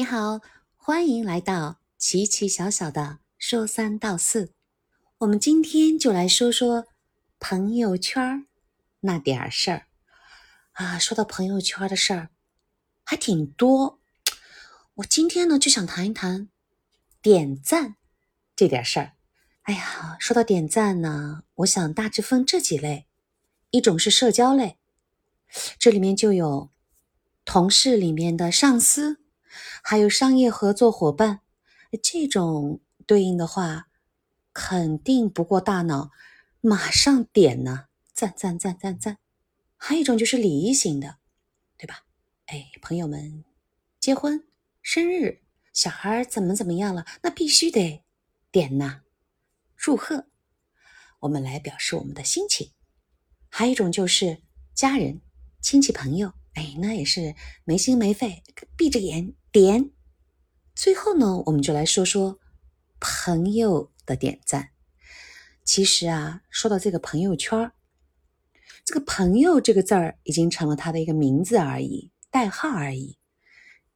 你好，欢迎来到奇奇小小的说三道四。我们今天就来说说朋友圈那点事儿啊。说到朋友圈的事儿，还挺多。我今天呢就想谈一谈点赞这点事儿。哎呀，说到点赞呢，我想大致分这几类：一种是社交类，这里面就有同事里面的上司。还有商业合作伙伴，这种对应的话，肯定不过大脑，马上点呢，赞赞赞赞赞。还有一种就是礼仪型的，对吧？哎，朋友们结婚、生日、小孩怎么怎么样了，那必须得点呐，祝贺，我们来表示我们的心情。还有一种就是家人、亲戚、朋友。哎，那也是没心没肺，闭着眼点。最后呢，我们就来说说朋友的点赞。其实啊，说到这个朋友圈这个“朋友”这个字儿已经成了他的一个名字而已，代号而已。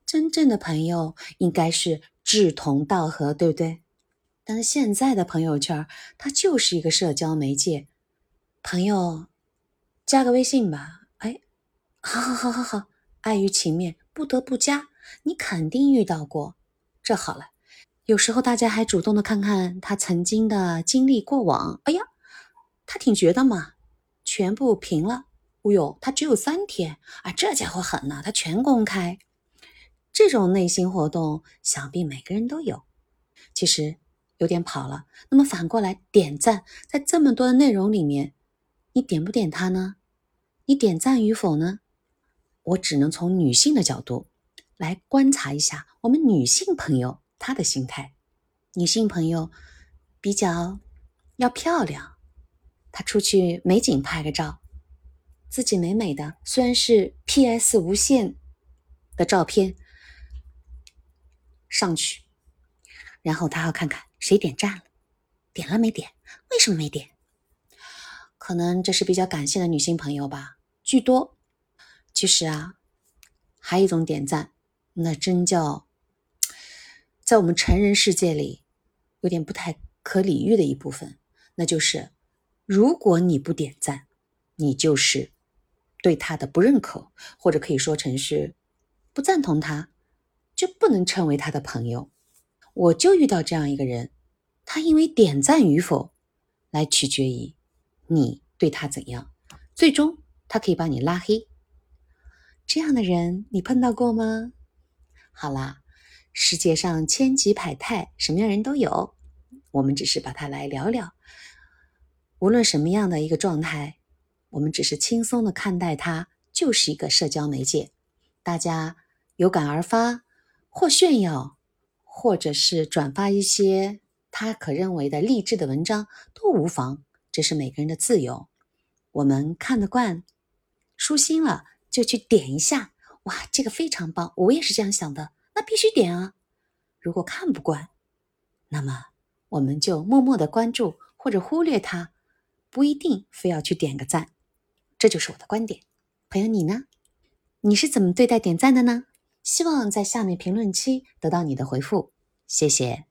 真正的朋友应该是志同道合，对不对？但是现在的朋友圈，它就是一个社交媒介。朋友，加个微信吧。好好好好好，碍于情面不得不加，你肯定遇到过。这好了，有时候大家还主动的看看他曾经的经历过往。哎呀，他挺绝的嘛，全部平了。哦呦，他只有三天啊，这家伙狠呐，他全公开。这种内心活动，想必每个人都有。其实有点跑了。那么反过来点赞，在这么多的内容里面，你点不点他呢？你点赞与否呢？我只能从女性的角度来观察一下我们女性朋友她的心态。女性朋友比较要漂亮，她出去美景拍个照，自己美美的，虽然是 PS 无限的照片上去，然后她要看看谁点赞了，点了没点？为什么没点？可能这是比较感性的女性朋友吧，居多。其实啊，还有一种点赞，那真叫在我们成人世界里有点不太可理喻的一部分，那就是如果你不点赞，你就是对他的不认可，或者可以说成是不赞同他，就不能称为他的朋友。我就遇到这样一个人，他因为点赞与否来取决于你对他怎样，最终他可以把你拉黑。这样的人你碰到过吗？好啦，世界上千奇百态，什么样人都有。我们只是把它来聊聊。无论什么样的一个状态，我们只是轻松的看待它，就是一个社交媒介。大家有感而发，或炫耀，或者是转发一些他可认为的励志的文章都无妨，这是每个人的自由。我们看得惯，舒心了。就去点一下，哇，这个非常棒，我也是这样想的，那必须点啊。如果看不惯，那么我们就默默的关注或者忽略它，不一定非要去点个赞。这就是我的观点，朋友你呢？你是怎么对待点赞的呢？希望在下面评论区得到你的回复，谢谢。